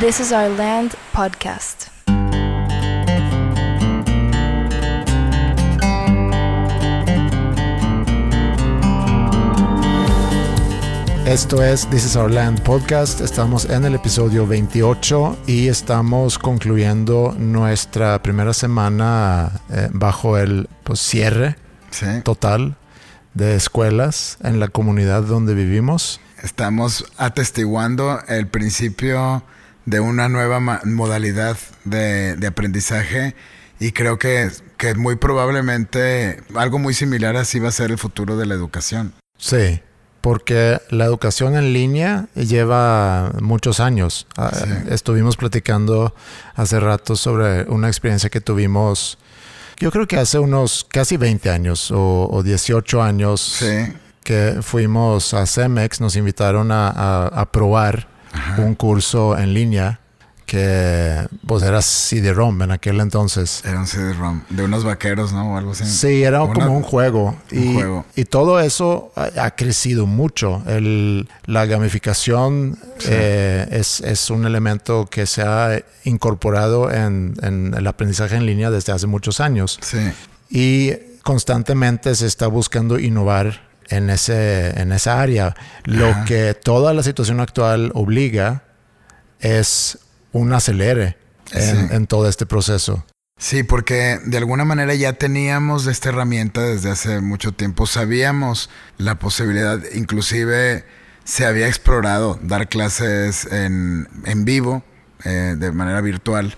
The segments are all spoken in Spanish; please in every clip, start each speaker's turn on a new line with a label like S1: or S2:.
S1: This is Our Land podcast.
S2: Esto es This is Our Land podcast. Estamos en el episodio 28 y estamos concluyendo nuestra primera semana eh, bajo el pues, cierre
S3: Sí.
S2: total de escuelas en la comunidad donde vivimos.
S3: Estamos atestiguando el principio de una nueva modalidad de, de aprendizaje y creo que, que muy probablemente algo muy similar así va a ser el futuro de la educación.
S2: Sí, porque la educación en línea lleva muchos años. Ah,
S3: Sí.
S2: Estuvimos platicando hace rato sobre una experiencia que tuvimos, yo creo que hace unos casi 20 años o, o 18 años
S3: Sí,
S2: que fuimos a CEMEX, nos invitaron a, a- a probar un curso en línea que pues era CD-ROM en aquel entonces.
S3: era un CD-ROM de unos vaqueros, ¿no? O algo así.
S2: Sí, era como un juego.
S3: un
S2: y,
S3: juego.
S2: y todo eso ha, ha crecido mucho. El- la gamificación eh, es, es un elemento que se ha incorporado en, en el aprendizaje en línea desde hace muchos años.
S3: Sí,
S2: Y constantemente se está buscando innovar en, ese, en esa área. Lo
S3: Ajá.
S2: que toda la situación actual obliga es un acelere en,
S3: Sí.
S2: en todo este proceso.
S3: Sí, porque de alguna manera ya teníamos esta herramienta desde hace mucho tiempo. Sabíamos la posibilidad, inclusive se había explorado dar clases en, en vivo, eh, de manera virtual.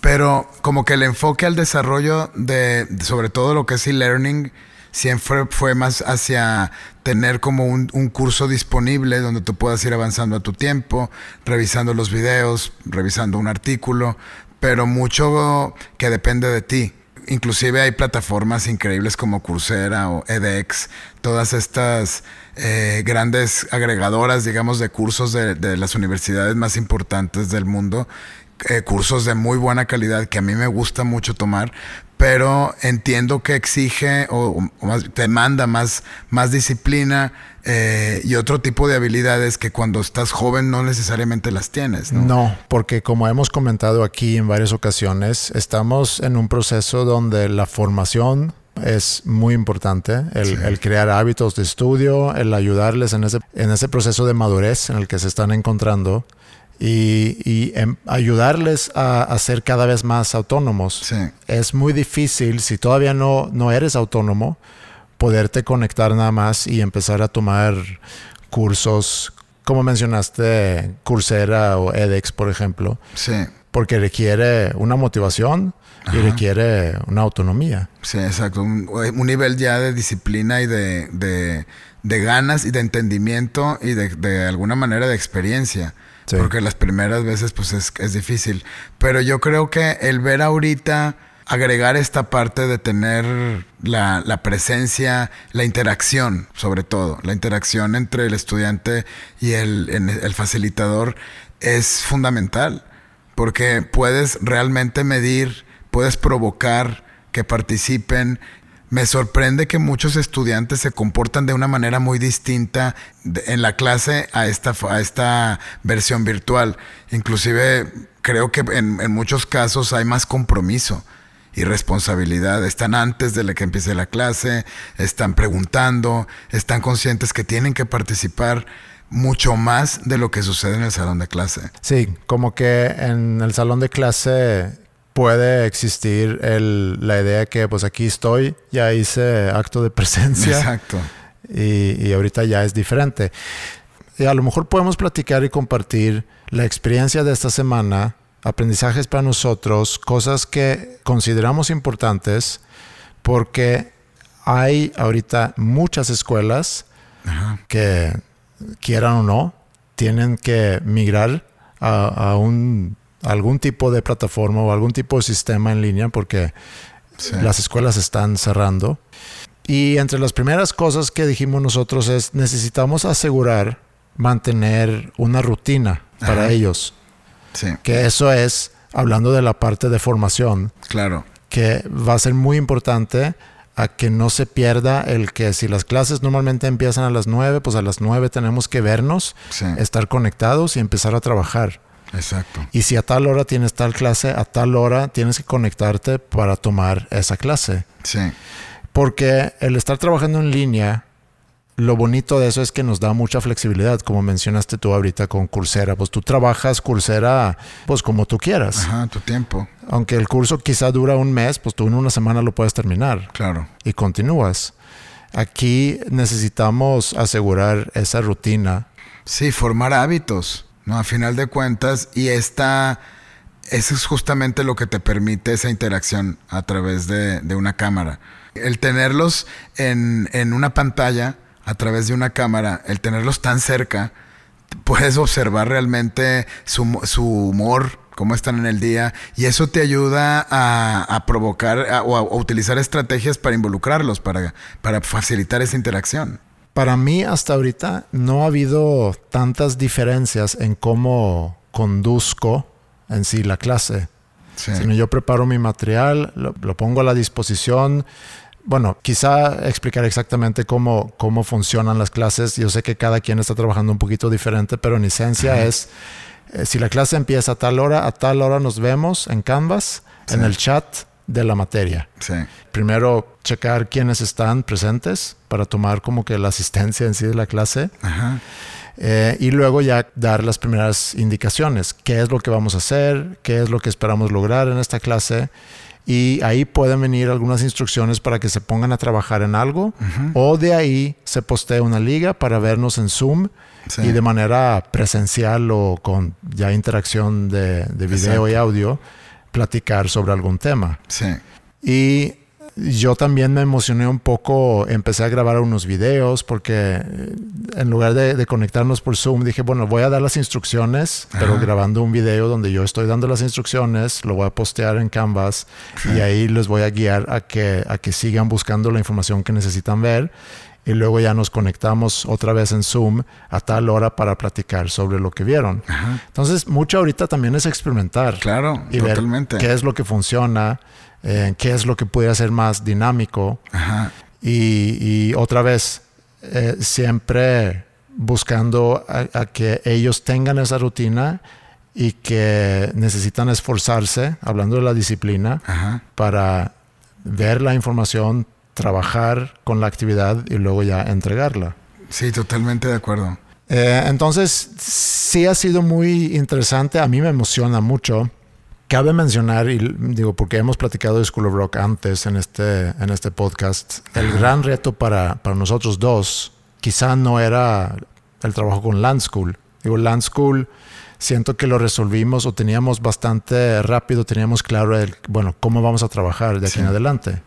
S3: Pero como que el enfoque al desarrollo de, de sobre todo lo que es e-learning, siempre fue más hacia tener como un, un curso disponible donde tú puedas ir avanzando a tu tiempo, revisando los videos, revisando un artículo, pero mucho que depende de ti. Inclusive hay plataformas increíbles como Coursera o edX, todas estas eh, grandes agregadoras, digamos, de cursos de, de las universidades más importantes del mundo, eh, cursos de muy buena calidad que a mí me gusta mucho tomar, pero entiendo que exige o, o más, demanda más, más disciplina eh, y otro tipo de habilidades que cuando estás joven no necesariamente las tienes. ¿no?
S2: No, porque como hemos comentado aquí en varias ocasiones, estamos en un proceso donde la formación es muy importante, el,
S3: Sí.
S2: el crear hábitos de estudio, el ayudarles en ese, en ese proceso de madurez en el que se están encontrando y, y em- ayudarles a, a ser cada vez más autónomos.
S3: Sí.
S2: Es muy difícil, si todavía no, no eres autónomo, poderte conectar nada más y empezar a tomar cursos, como mencionaste, Coursera o edX, por ejemplo,
S3: Sí,
S2: porque requiere una motivación y requiere una autonomía.
S3: sí, exacto. Un, un nivel ya de disciplina y de, de, de ganas y de entendimiento y de, de alguna manera de experiencia. Porque las primeras veces pues es, es difícil. Pero yo creo que el ver ahorita agregar esta parte de tener la, la presencia, la interacción, sobre todo, la interacción entre el estudiante y el, el facilitador es fundamental. Porque puedes realmente medir, puedes provocar que participen. Me sorprende que muchos estudiantes se comportan de una manera muy distinta en la clase a esta, a esta versión virtual. Inclusive creo que en, en muchos casos hay más compromiso y responsabilidad. Están antes de que empiece la clase, están preguntando, están conscientes que tienen que participar mucho más de lo que sucede en el salón de clase.
S2: Sí, como que en el salón de clase puede existir el- la idea que pues aquí estoy, ya hice acto de presencia.
S3: Exacto.
S2: y, y ahorita ya es diferente. Y a lo mejor podemos platicar y compartir la experiencia de esta semana, aprendizajes para nosotros, cosas que consideramos importantes, porque hay ahorita muchas escuelas
S3: Ajá.
S2: que, quieran o no, tienen que migrar a, a un, a algún tipo de plataforma o algún tipo de sistema en línea porque
S3: Sí.
S2: las escuelas están cerrando. Y entre las primeras cosas que dijimos nosotros es necesitamos asegurar mantener una rutina para
S3: Ajá.
S2: ellos.
S3: Sí,
S2: Que eso es, hablando de la parte de formación,
S3: claro.
S2: que va a ser muy importante a que no se pierda el que si las clases normalmente empiezan a las 9, pues a las 9 tenemos que vernos,
S3: Sí.
S2: estar conectados y empezar a trabajar.
S3: Exacto.
S2: Y si a tal hora tienes tal clase, a tal hora tienes que conectarte para tomar esa clase.
S3: Sí.
S2: Porque el estar trabajando en línea, lo bonito de eso es que nos da mucha flexibilidad, como mencionaste tú ahorita con Coursera. Pues tú trabajas Coursera pues como tú quieras.
S3: Ajá, tu tiempo.
S2: Aunque el curso quizá dura un mes, pues tú en una semana lo puedes terminar.
S3: Claro.
S2: Y continúas. Aquí necesitamos asegurar esa rutina.
S3: Sí, formar hábitos, ¿no? A final de cuentas, y esta, eso es justamente lo que te permite esa interacción a través de, de una cámara. El tenerlos en, en, una pantalla, a través de una cámara, el tenerlos tan cerca, puedes observar realmente su, su humor, cómo están en el día, y eso te ayuda a, a provocar o a, a, utilizar estrategias para involucrarlos, para, para facilitar esa interacción.
S2: Para mí hasta ahorita no ha habido tantas diferencias en cómo conduzco en sí la clase. Sí. Sino yo preparo mi material, lo, lo, pongo a la disposición. Bueno, quizá explicar exactamente cómo, cómo funcionan las clases. Yo sé que cada quien está trabajando un poquito diferente, pero en esencia Ajá. es eh, si la clase empieza a tal hora, a tal hora nos vemos en Canvas, sí. en el chat de la materia.
S3: Sí.
S2: Primero checar quiénes están presentes para tomar como que la asistencia en sí de la clase.
S3: Ajá.
S2: Eh, y luego ya dar las primeras indicaciones. ¿Qué es lo que vamos a hacer? ¿Qué es lo que esperamos lograr en esta clase? Y ahí pueden venir algunas instrucciones para que se pongan a trabajar en algo. O de ahí se postea una liga para vernos en Zoom
S3: Sí.
S2: y de manera presencial o con ya interacción de, de video
S3: Exacto.
S2: y audio, platicar sobre algún tema.
S3: Sí.
S2: Y yo también me emocioné un poco, empecé a grabar unos videos porque eh, en lugar de, de conectarnos por Zoom dije, bueno, voy a dar las instrucciones, pero
S3: Ajá.
S2: grabando un video donde yo estoy dando las instrucciones, lo voy a postear en Canvas
S3: Sí.
S2: y ahí les voy a guiar a que, a que sigan buscando la información que necesitan ver y luego ya nos conectamos otra vez en Zoom a tal hora para platicar sobre lo que vieron.
S3: Ajá.
S2: Entonces, mucho ahorita también es experimentar
S3: Claro,
S2: y
S3: totalmente.
S2: ver qué es lo que funciona, eh, qué es lo que puede ser más dinámico
S3: Ajá.
S2: y, y otra vez eh, siempre buscando a, a, que ellos tengan esa rutina y que necesitan esforzarse, hablando de la disciplina,
S3: Ajá.
S2: para ver la información, trabajar con la actividad y luego ya entregarla.
S3: Sí, totalmente de acuerdo.
S2: Eh, entonces, sí ha sido muy interesante, a mí me emociona mucho. Cabe mencionar, y digo, porque hemos platicado de School of Rock antes en este, en este podcast, el gran reto para, para nosotros dos quizá no era el trabajo con Land School. Digo, Land School siento que lo resolvimos o teníamos bastante rápido, teníamos claro el, bueno, cómo vamos a trabajar de aquí
S3: Sí.
S2: en adelante.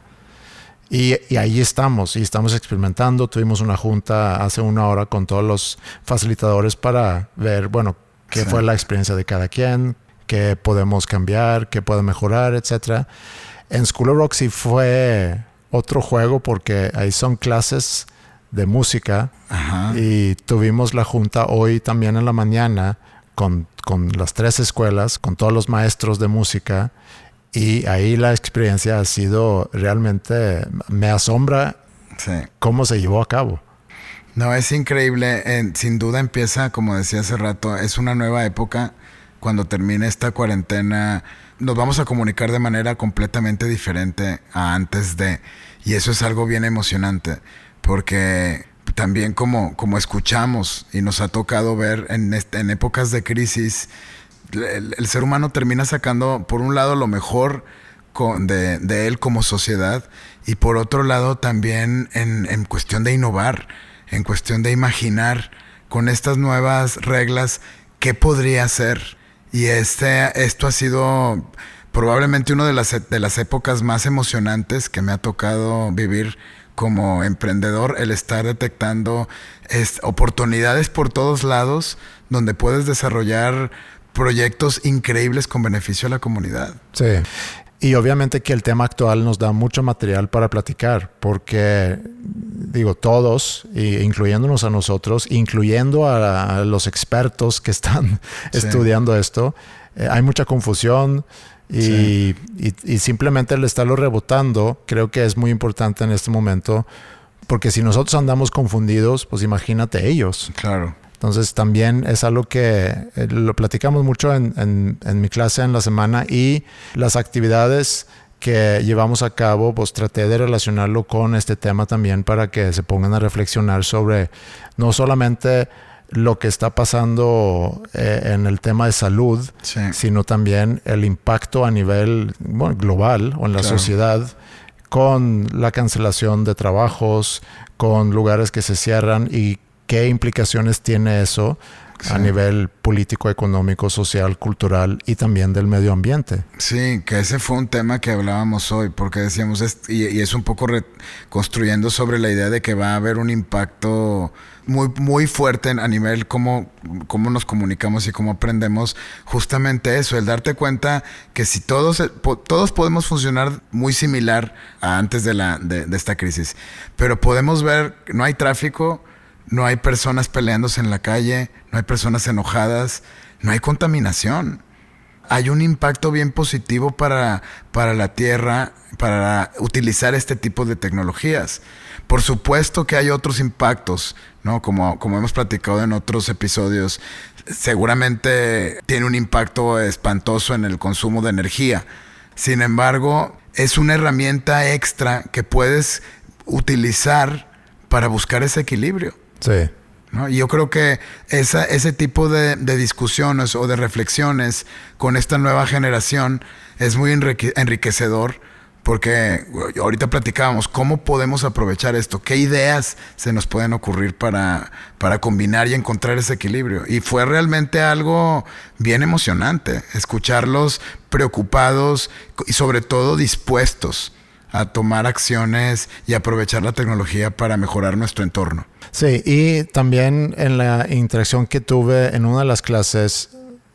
S2: Y, y, ahí estamos, y estamos experimentando. Tuvimos una junta hace una hora con todos los facilitadores para ver, bueno, qué
S3: Sí.
S2: fue la experiencia de cada quien, qué podemos cambiar, qué puede mejorar, etcétera. En School of Rock sí fue otro juego porque ahí son clases de música
S3: Ajá.
S2: y tuvimos la junta hoy también en la mañana con, con las tres escuelas, con todos los maestros de música y ahí la experiencia ha sido realmente, me asombra
S3: Sí.
S2: cómo se llevó a cabo.
S3: No, es increíble. En- sin duda empieza, como decía hace rato, es una nueva época. Cuando termine esta cuarentena, nos vamos a comunicar de manera completamente diferente a antes de. Y eso es algo bien emocionante, porque también como, como escuchamos y nos ha tocado ver en, este- en épocas de crisis, el, ser humano termina sacando, por un lado, lo mejor de, él como sociedad y por otro lado también en, cuestión de innovar, en cuestión de imaginar con estas nuevas reglas qué podría ser. Y este, esto ha sido probablemente una de las, de las épocas más emocionantes que me ha tocado vivir como emprendedor, el estar detectando es- oportunidades por todos lados donde puedes desarrollar proyectos increíbles con beneficio a la comunidad.
S2: Sí. Y obviamente que el tema actual nos da mucho material para platicar, porque digo, todos, incluyéndonos a nosotros, incluyendo a, a los expertos que están
S3: Sí.
S2: estudiando esto, eh, hay mucha confusión y,
S3: Sí.
S2: y- y simplemente el estarlo rebotando creo que es muy importante en este momento, porque si nosotros andamos confundidos, pues imagínate ellos.
S3: Claro.
S2: Entonces también es algo que eh, lo platicamos mucho en, en, en mi clase en la semana y las actividades que llevamos a cabo, pues traté de relacionarlo con este tema también para que se pongan a reflexionar sobre no solamente lo que está pasando eh, en el tema de salud,
S3: Sí.
S2: sino también el impacto a nivel bueno, global o en la
S3: Claro.
S2: sociedad con la cancelación de trabajos, con lugares que se cierran y qué implicaciones tiene eso a nivel político, económico, social, cultural y también del medio ambiente.
S3: Sí, que ese fue un tema que hablábamos hoy, porque decíamos, es- y, y es un poco construyendo sobre la idea de que va a haber un impacto muy, muy fuerte a nivel cómo, cómo nos comunicamos y cómo aprendemos, justamente eso, el darte cuenta que si todos, todos podemos funcionar muy similar a antes de, la, de, de esta crisis, pero podemos ver, no hay tráfico, no hay personas peleándose en la calle, no hay personas enojadas, no hay contaminación hay un impacto bien positivo para, para la Tierra, para utilizar este tipo de tecnologías. Por supuesto que hay otros impactos, ¿no? Como, como hemos platicado en otros episodios, seguramente tiene un impacto espantoso en el consumo de energía. Sin embargo, es una herramienta extra que puedes utilizar para buscar ese equilibrio.
S2: Sí.
S3: Y yo creo que ese tipo de, de discusiones o de reflexiones con esta nueva generación es muy enrique- enriquecedor porque ahorita platicábamos cómo podemos aprovechar esto, qué ideas se nos pueden ocurrir para combinar y encontrar ese equilibrio. Y fue realmente algo bien emocionante, escucharlos preocupados y sobre todo dispuestos a tomar acciones y aprovechar la tecnología para mejorar nuestro entorno.
S2: Sí, y también en la interacción que tuve en una de las clases,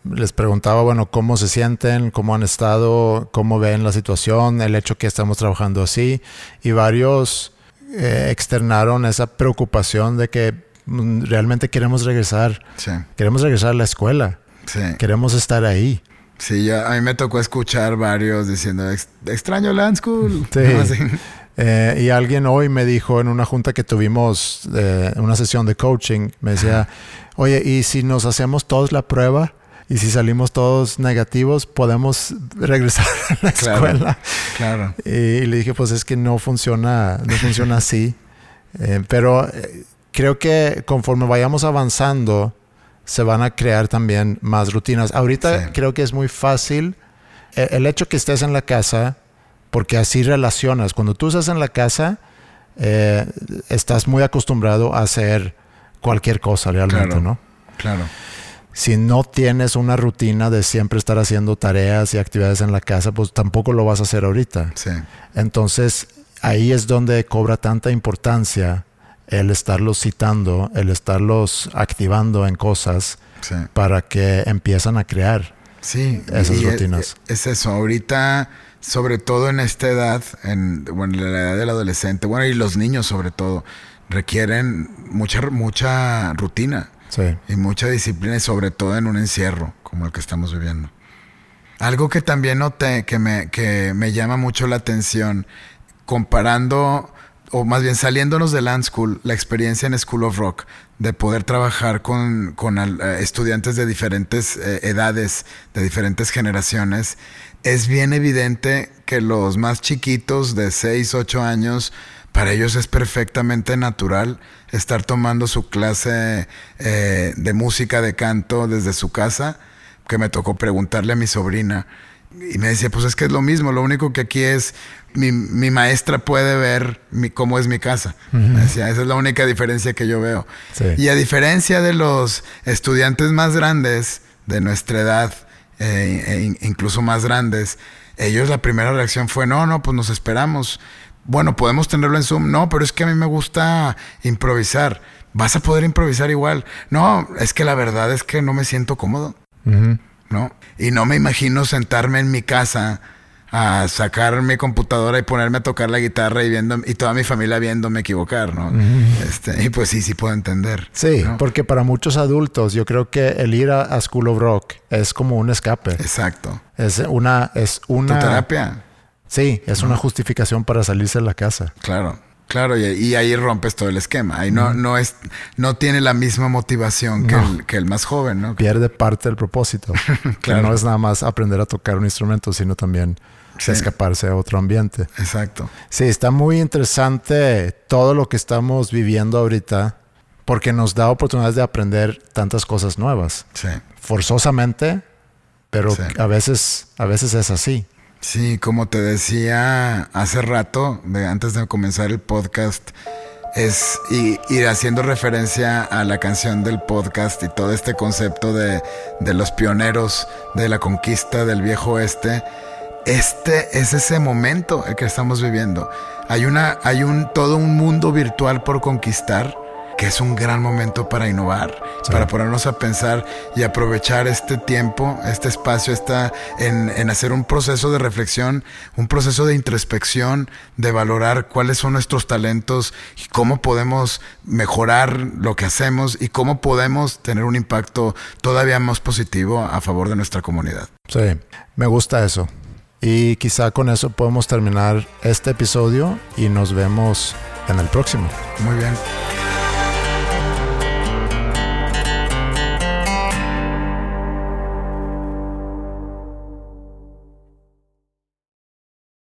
S2: les preguntaba, bueno, cómo se sienten, cómo han estado, cómo ven la situación, el hecho que estamos trabajando así, y varios eh, externaron esa preocupación de que mm, realmente queremos regresar,
S3: Sí,
S2: queremos regresar a la escuela,
S3: sí.
S2: queremos estar ahí.
S3: Sí, ya, a mí me tocó escuchar varios diciendo, "Ex- extraño Land School.
S2: Sí.
S3: ¿no? Así.
S2: Eh, y alguien hoy me dijo en una junta que tuvimos, eh, una sesión de coaching, me decía, oye, ¿y si nos hacemos todos la prueba? Y si salimos todos negativos, podemos regresar a la
S3: Claro.
S2: escuela.
S3: Claro.
S2: Y, le dije, pues es que no funciona, no funciona así. Eh, pero eh, creo que conforme vayamos avanzando, se van a crear también más rutinas. Ahorita
S3: Sí.
S2: creo que es muy fácil eh, el hecho que estés en la casa, porque así relacionas. Cuando tú estás en la casa, eh, estás muy acostumbrado a hacer cualquier cosa realmente,
S3: Claro.
S2: ¿no?
S3: Claro.
S2: Si no tienes una rutina de siempre estar haciendo tareas y actividades en la casa, pues tampoco lo vas a hacer ahorita.
S3: Sí.
S2: Entonces, ahí es donde cobra tanta importancia el estarlos citando, el estarlos activando en cosas
S3: Sí.
S2: para que empiezan a crear.
S3: Sí.
S2: Esas
S3: y es-
S2: rutinas.
S3: Es, eso. Ahorita, sobre todo en esta edad, en bueno, en la edad del adolescente, bueno, y los niños sobre todo, requieren mucha, mucha rutina.
S2: Sí.
S3: y mucha disciplina y sobre todo en un encierro como el que estamos viviendo. Algo que también noté que me, que me llama mucho la atención, comparando, o más bien saliéndonos de Land School, la experiencia en School of Rock, de poder trabajar con, con eh, estudiantes de diferentes eh, edades, de diferentes generaciones, es bien evidente que los más chiquitos de 6, 8 años, para ellos es perfectamente natural estar tomando su clase eh, de música, de canto desde su casa, que me tocó preguntarle a mi sobrina. Y me decía, pues es que es lo mismo, lo único que aquí es, mi, mi maestra puede ver mi, cómo es mi casa. Me decía, esa es la única diferencia que yo veo.
S2: Sí.
S3: Y a diferencia de los estudiantes más grandes de nuestra edad, eh, e in- incluso más grandes, ellos la primera reacción fue, no, no, pues nos esperamos. Bueno, podemos tenerlo en Zoom. No, pero es que a mí me gusta improvisar. Vas a poder improvisar igual. No, es que la verdad es que no me siento cómodo. ¿No? Y no me imagino sentarme en mi casa a sacar mi computadora y ponerme a tocar la guitarra y viendo y toda mi familia viéndome equivocar, ¿no? este, y pues sí, sí puedo entender.
S2: Sí,
S3: ¿no?
S2: porque para muchos adultos yo creo que el ir a, a School of Rock es como un escape.
S3: Exacto.
S2: Es una, es
S3: Tu
S2: una
S3: terapia,
S2: Sí, es una justificación para salirse de la casa.
S3: claro. Claro, y, ahí rompes todo el esquema. Ahí no, no, es, no tiene la misma motivación que, el, que el, más joven, ¿no?
S2: Pierde parte del propósito. Que no es nada más aprender a tocar un instrumento, sino también escaparse a otro ambiente.
S3: Exacto.
S2: Sí, está muy interesante todo lo que estamos viviendo ahorita porque nos da oportunidades de aprender tantas cosas nuevas.
S3: Sí.
S2: Forzosamente, pero a veces a veces es así.
S3: Sí, como te decía hace rato, antes de comenzar el podcast, es ir haciendo referencia a la canción del podcast y todo este concepto de, de los pioneros de la conquista del viejo oeste. Este es ese momento el que estamos viviendo. Hay una, hay un todo un mundo virtual por conquistar que es un gran momento para innovar, para ponernos a pensar y aprovechar este tiempo, este espacio, está en, hacer un proceso de reflexión, un proceso de introspección, de valorar cuáles son nuestros talentos y cómo podemos mejorar lo que hacemos y cómo podemos tener un impacto todavía más positivo a favor de nuestra comunidad.
S2: Sí, me gusta eso. Y quizá con eso podemos terminar este episodio y nos vemos en el próximo.
S3: Muy bien.